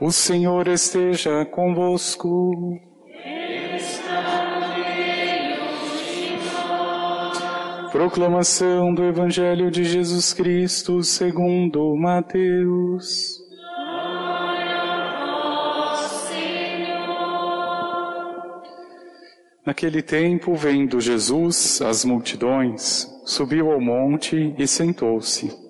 O Senhor esteja convosco. Proclamação do Evangelho de Jesus Cristo segundo Mateus. Naquele tempo, vendo Jesus as multidões, subiu ao monte e sentou-se.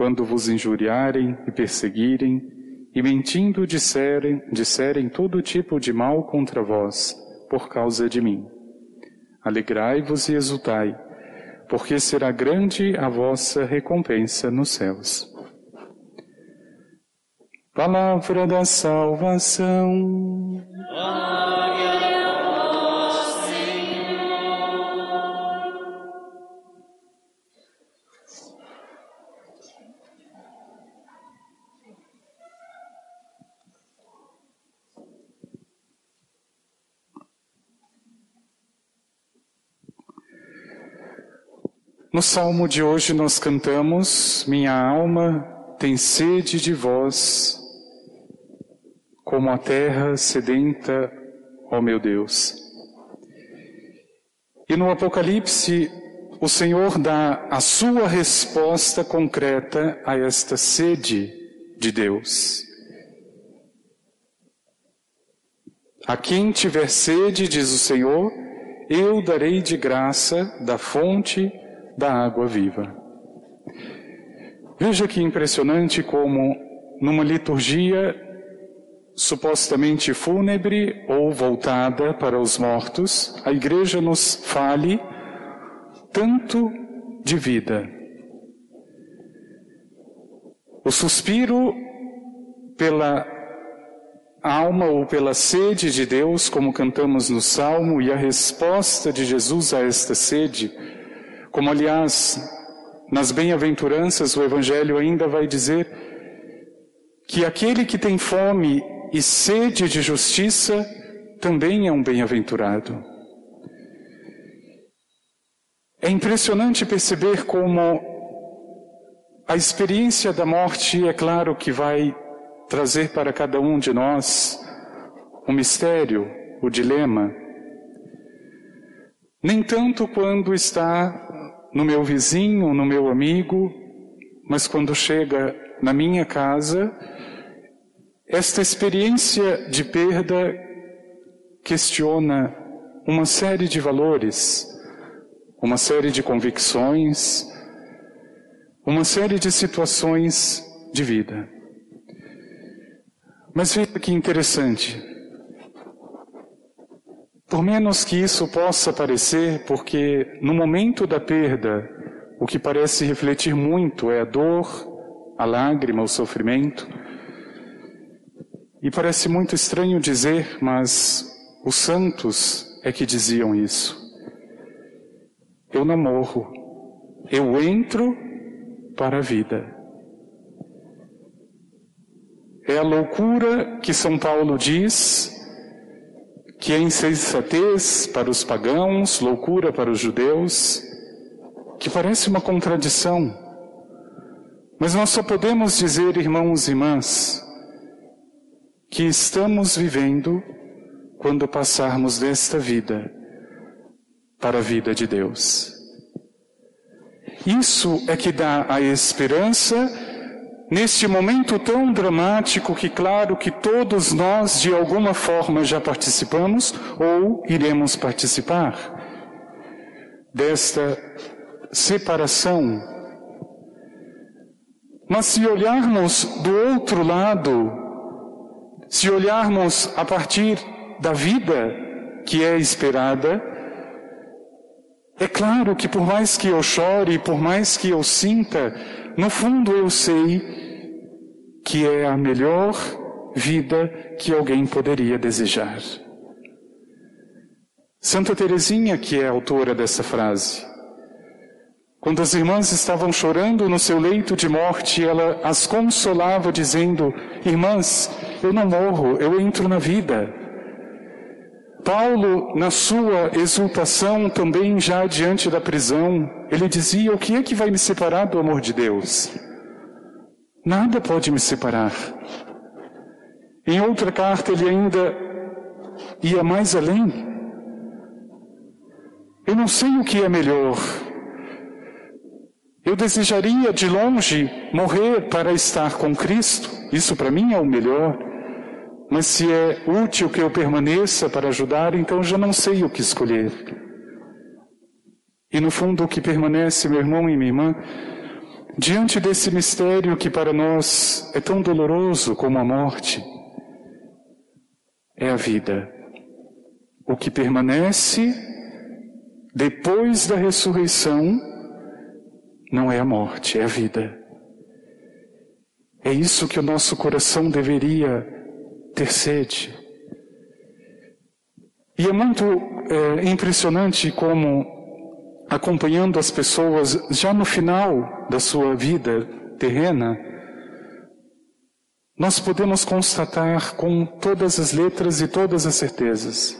quando vos injuriarem e perseguirem, e mentindo disserem, disserem todo tipo de mal contra vós, por causa de mim. Alegrai-vos e exultai, porque será grande a vossa recompensa nos céus. Palavra da salvação. No salmo de hoje nós cantamos: Minha alma tem sede de vós, como a terra sedenta, ó meu Deus. E no Apocalipse, o Senhor dá a sua resposta concreta a esta sede de Deus. A quem tiver sede, diz o Senhor, eu darei de graça da fonte da água viva. Veja que impressionante como numa liturgia supostamente fúnebre ou voltada para os mortos, a igreja nos fale tanto de vida. O suspiro pela alma ou pela sede de Deus, como cantamos no Salmo, e a resposta de Jesus a esta sede, como, aliás, nas bem-aventuranças o Evangelho ainda vai dizer que aquele que tem fome e sede de justiça também é um bem-aventurado. É impressionante perceber como a experiência da morte, é claro que vai trazer para cada um de nós o mistério, o dilema. Nem tanto quando está no meu vizinho, no meu amigo, mas quando chega na minha casa, esta experiência de perda questiona uma série de valores, uma série de convicções, uma série de situações de vida. Mas veja que interessante. Por menos que isso possa parecer, porque no momento da perda, o que parece refletir muito é a dor, a lágrima, o sofrimento. E parece muito estranho dizer, mas os santos é que diziam isso. Eu não morro, eu entro para a vida. É a loucura que São Paulo diz que é insensatez para os pagãos, loucura para os judeus, que parece uma contradição. Mas nós só podemos dizer, irmãos e irmãs, que estamos vivendo quando passarmos desta vida para a vida de Deus. Isso é que dá a esperança neste momento tão dramático que, claro, que todos nós de alguma forma já participamos ou iremos participar desta separação. Mas se olharmos do outro lado, se olharmos a partir da vida que é esperada, é claro que por mais que eu chore, por mais que eu sinta, no fundo eu sei que é a melhor vida que alguém poderia desejar. Santa Teresinha, que é autora dessa frase, quando as irmãs estavam chorando no seu leito de morte, ela as consolava dizendo: Irmãs, eu não morro, eu entro na vida. Paulo, na sua exultação, também já diante da prisão, ele dizia: O que é que vai me separar do amor de Deus? Nada pode me separar. Em outra carta, ele ainda ia mais além. Eu não sei o que é melhor. Eu desejaria de longe morrer para estar com Cristo. Isso para mim é o melhor. Mas se é útil que eu permaneça para ajudar, então já não sei o que escolher. E no fundo, o que permanece, meu irmão e minha irmã, diante desse mistério que para nós é tão doloroso como a morte, é a vida. O que permanece depois da ressurreição não é a morte, é a vida. É isso que o nosso coração deveria ter sede. E é muito é, impressionante como, acompanhando as pessoas já no final da sua vida terrena, nós podemos constatar com todas as letras e todas as certezas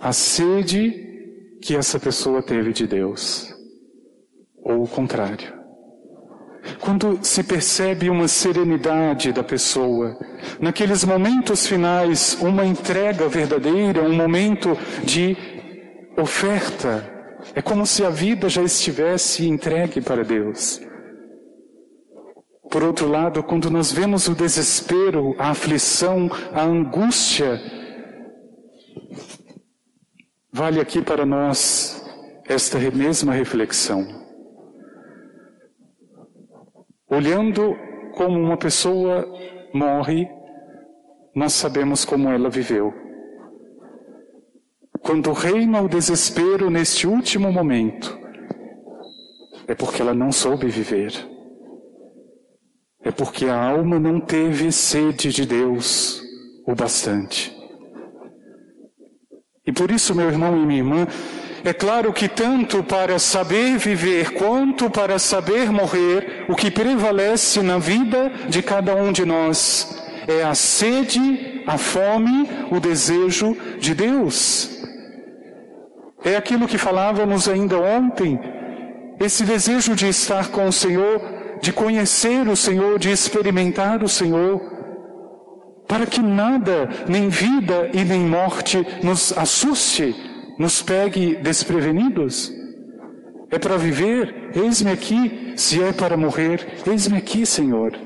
a sede que essa pessoa teve de Deus, ou o contrário. Quando se percebe uma serenidade da pessoa, naqueles momentos finais, uma entrega verdadeira, um momento de oferta, é como se a vida já estivesse entregue para Deus. Por outro lado, quando nós vemos o desespero, a aflição, a angústia, vale aqui para nós esta mesma reflexão. Olhando como uma pessoa morre, nós sabemos como ela viveu. Quando reina o desespero neste último momento, é porque ela não soube viver. É porque a alma não teve sede de Deus o bastante. E por isso, meu irmão e minha irmã, é claro que tanto para saber viver quanto para saber morrer, o que prevalece na vida de cada um de nós é a sede, a fome, o desejo de Deus. É aquilo que falávamos ainda ontem, esse desejo de estar com o Senhor, de conhecer o Senhor, de experimentar o Senhor, para que nada, nem vida e nem morte, nos assuste nos pegue desprevenidos? É para viver? Eis-me aqui. Se é para morrer, eis-me aqui, Senhor.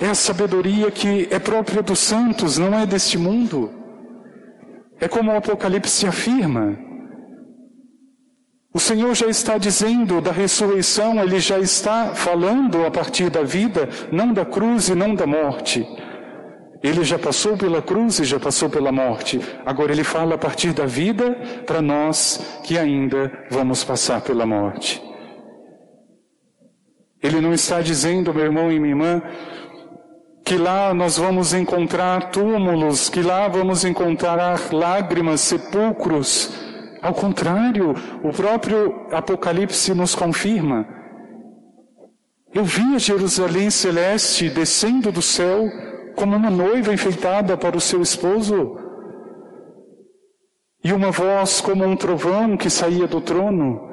É a sabedoria que é própria dos santos, não é deste mundo. É como o Apocalipse afirma. O Senhor já está dizendo da ressurreição, ele já está falando a partir da vida, não da cruz e não da morte. Ele já passou pela cruz e já passou pela morte. Agora ele fala a partir da vida para nós que ainda vamos passar pela morte. Ele não está dizendo, meu irmão e minha irmã, que lá nós vamos encontrar túmulos, que lá vamos encontrar lágrimas, sepulcros. Ao contrário, o próprio Apocalipse nos confirma. Eu vi a Jerusalém celeste descendo do céu como uma noiva enfeitada para o seu esposo. E uma voz como um trovão que saía do trono.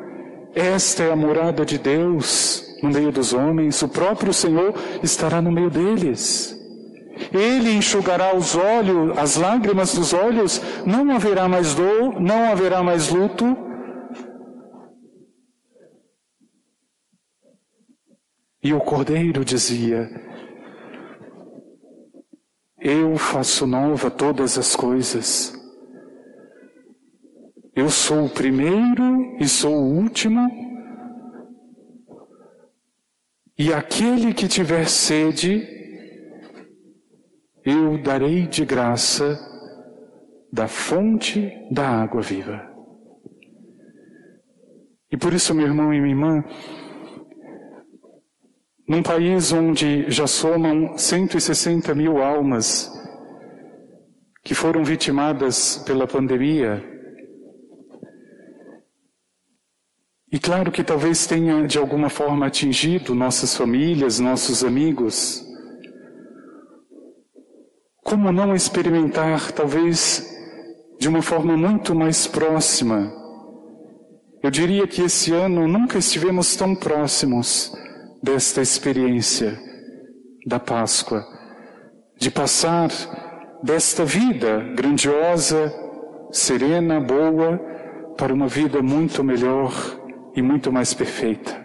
Esta é a morada de Deus no meio dos homens, o próprio Senhor estará no meio deles. Ele enxugará os olhos, as lágrimas dos olhos, não haverá mais dor, não haverá mais luto. E o cordeiro dizia: Eu faço nova todas as coisas. Eu sou o primeiro e sou o último. E aquele que tiver sede, eu darei de graça da fonte da água viva. E por isso, meu irmão e minha irmã, num país onde já somam 160 mil almas que foram vitimadas pela pandemia, e claro que talvez tenha de alguma forma atingido nossas famílias, nossos amigos, como não experimentar, talvez de uma forma muito mais próxima? Eu diria que esse ano nunca estivemos tão próximos desta experiência da Páscoa, de passar desta vida grandiosa, serena, boa, para uma vida muito melhor e muito mais perfeita.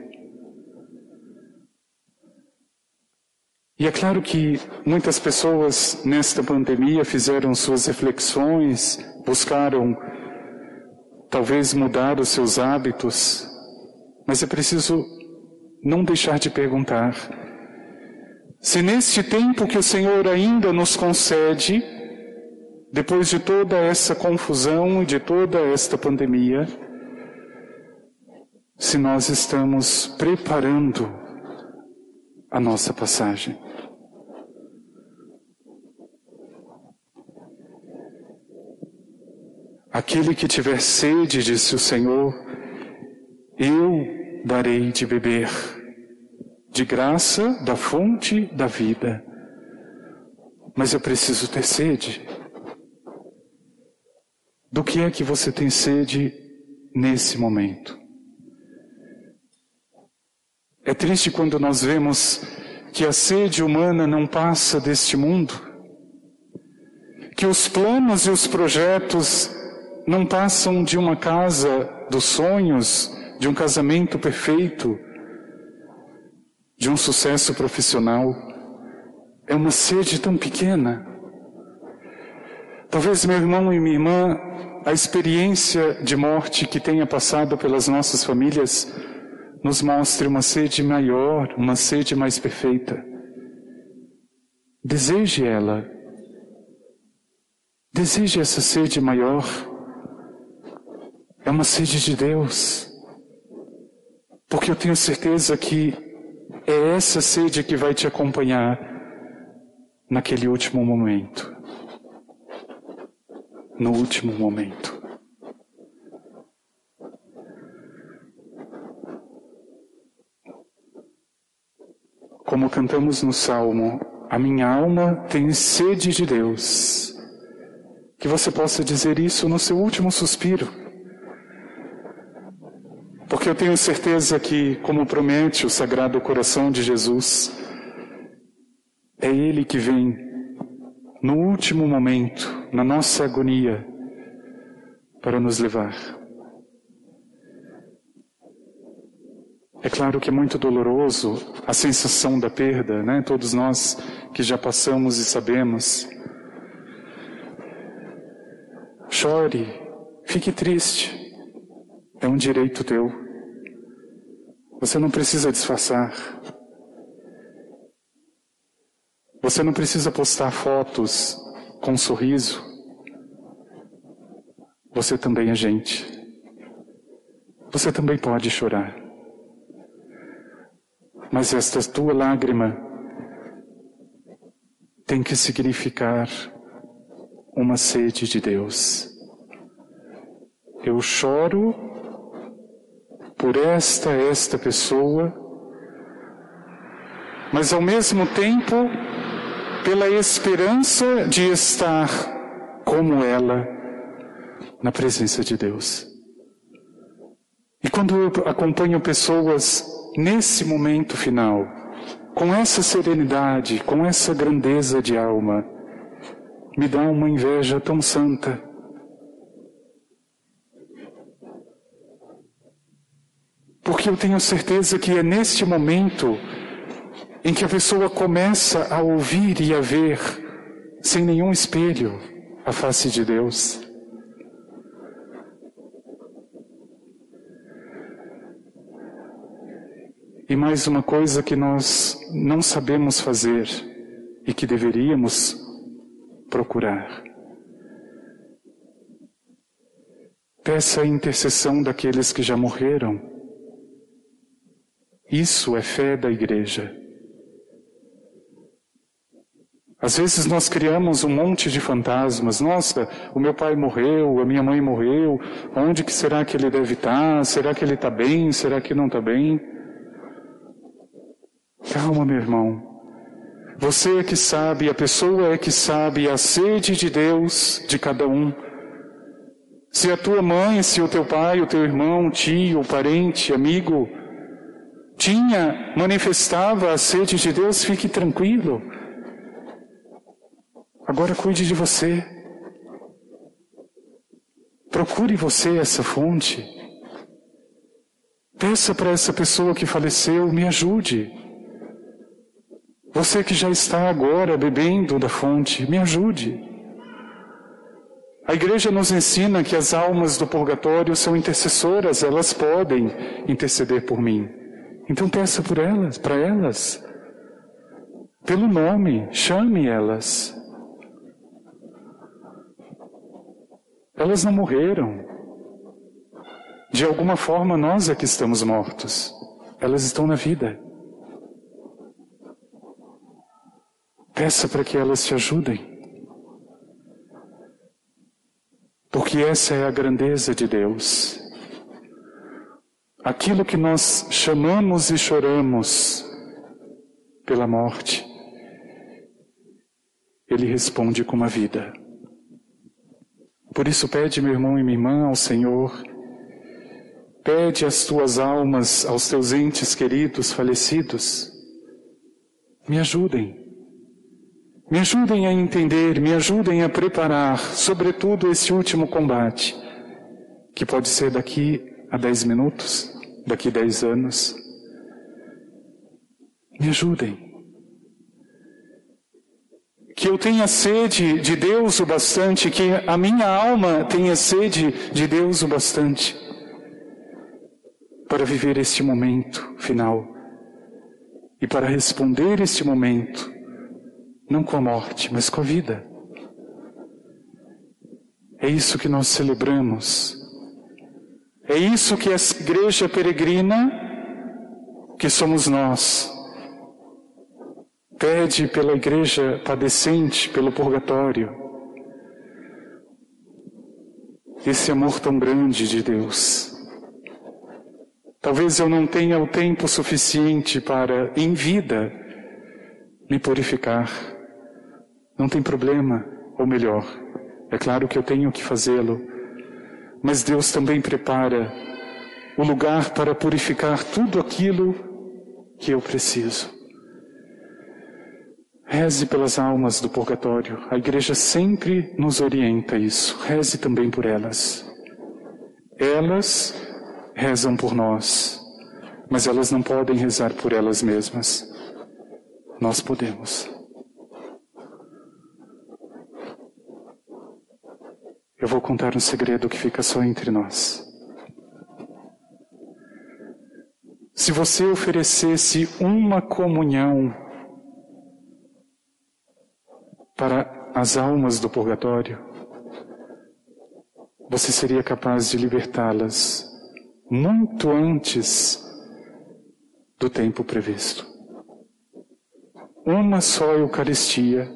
E é claro que muitas pessoas nesta pandemia fizeram suas reflexões, buscaram talvez mudar os seus hábitos, mas é preciso não deixar de perguntar se neste tempo que o Senhor ainda nos concede, depois de toda essa confusão e de toda esta pandemia, se nós estamos preparando a nossa passagem. Aquele que tiver sede, disse o Senhor, eu darei de beber, de graça da fonte da vida. Mas eu preciso ter sede. Do que é que você tem sede nesse momento? É triste quando nós vemos que a sede humana não passa deste mundo, que os planos e os projetos não passam de uma casa dos sonhos, de um casamento perfeito, de um sucesso profissional. É uma sede tão pequena. Talvez meu irmão e minha irmã, a experiência de morte que tenha passado pelas nossas famílias, nos mostre uma sede maior, uma sede mais perfeita. Deseje ela. Deseje essa sede maior. É uma sede de Deus. Porque eu tenho certeza que é essa sede que vai te acompanhar naquele último momento. No último momento. Como cantamos no Salmo, a minha alma tem sede de Deus. Que você possa dizer isso no seu último suspiro. Porque eu tenho certeza que, como promete o Sagrado Coração de Jesus, é Ele que vem no último momento, na nossa agonia, para nos levar. Claro que é muito doloroso a sensação da perda, né? Todos nós que já passamos e sabemos. Chore, fique triste. É um direito teu. Você não precisa disfarçar. Você não precisa postar fotos com um sorriso. Você também é gente. Você também pode chorar. Mas esta tua lágrima tem que significar uma sede de Deus. Eu choro por esta, esta pessoa, mas ao mesmo tempo pela esperança de estar como ela na presença de Deus. E quando eu acompanho pessoas nesse momento final, com essa serenidade, com essa grandeza de alma, me dá uma inveja tão santa Porque eu tenho certeza que é neste momento em que a pessoa começa a ouvir e a ver, sem nenhum espelho, a face de Deus. E mais uma coisa que nós não sabemos fazer e que deveríamos procurar. Peça a intercessão daqueles que já morreram. Isso é fé da igreja. Às vezes nós criamos um monte de fantasmas. Nossa, o meu pai morreu, a minha mãe morreu. Onde que será que ele deve estar? Será que ele está bem? Será que não está bem? Calma, meu irmão. Você é que sabe, a pessoa é que sabe a sede de Deus de cada um. Se a tua mãe, se o teu pai, o teu irmão, tio, parente, amigo, tinha, manifestava a sede de Deus, fique tranquilo. Agora cuide de você. Procure você essa fonte. Peça para essa pessoa que faleceu, me ajude. Você que já está agora bebendo da fonte, me ajude. A igreja nos ensina que as almas do purgatório são intercessoras, elas podem interceder por mim. Então peça por elas, para elas. Pelo nome, chame elas. Elas não morreram. De alguma forma nós é que estamos mortos. Elas estão na vida. Peça para que elas te ajudem. Porque essa é a grandeza de Deus. Aquilo que nós chamamos e choramos pela morte, Ele responde com uma vida. Por isso, pede, meu irmão e minha irmã, ao Senhor, pede as tuas almas, aos teus entes queridos falecidos, me ajudem. Me ajudem a entender, me ajudem a preparar, sobretudo, esse último combate, que pode ser daqui a dez minutos, daqui a dez anos. Me ajudem. Que eu tenha sede de Deus o bastante, que a minha alma tenha sede de Deus o bastante, para viver este momento final e para responder este momento não com a morte, mas com a vida. É isso que nós celebramos. É isso que a igreja peregrina, que somos nós, pede pela igreja padecente, pelo purgatório. Esse amor tão grande de Deus. Talvez eu não tenha o tempo suficiente para, em vida, me purificar. Não tem problema, ou melhor, é claro que eu tenho que fazê-lo, mas Deus também prepara o lugar para purificar tudo aquilo que eu preciso. Reze pelas almas do purgatório. A igreja sempre nos orienta isso. Reze também por elas. Elas rezam por nós, mas elas não podem rezar por elas mesmas. Nós podemos. Eu vou contar um segredo que fica só entre nós. Se você oferecesse uma comunhão para as almas do purgatório, você seria capaz de libertá-las muito antes do tempo previsto. Uma só Eucaristia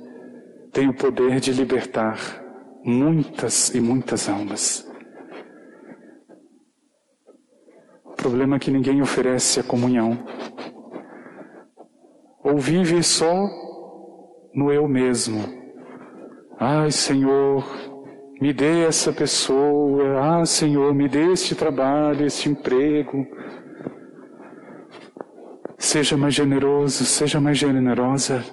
tem o poder de libertar muitas e muitas almas. O problema é que ninguém oferece a comunhão. Ou vive só no eu mesmo. Ai, Senhor, me dê essa pessoa. Ah, Senhor, me dê este trabalho, este emprego. Seja mais generoso, seja mais generosa.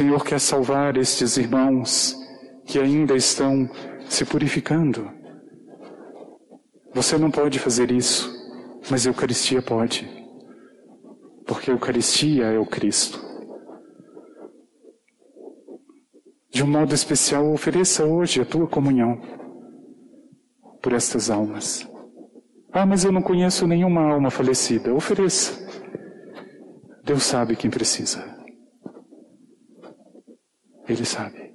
Senhor quer salvar estes irmãos que ainda estão se purificando. Você não pode fazer isso, mas a Eucaristia pode. porque a Eucaristia é o Cristo. De um modo especial, ofereça hoje a tua comunhão por estas almas. Ah, mas eu não conheço nenhuma alma falecida. Ofereça. Deus sabe quem precisa. Ele sabe.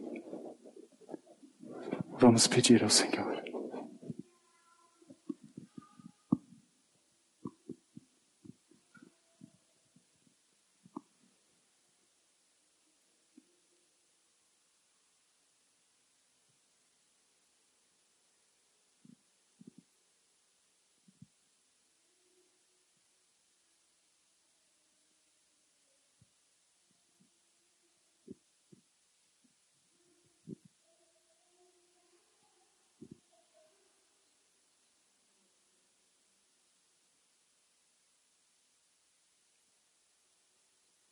Vamos pedir ao Senhor.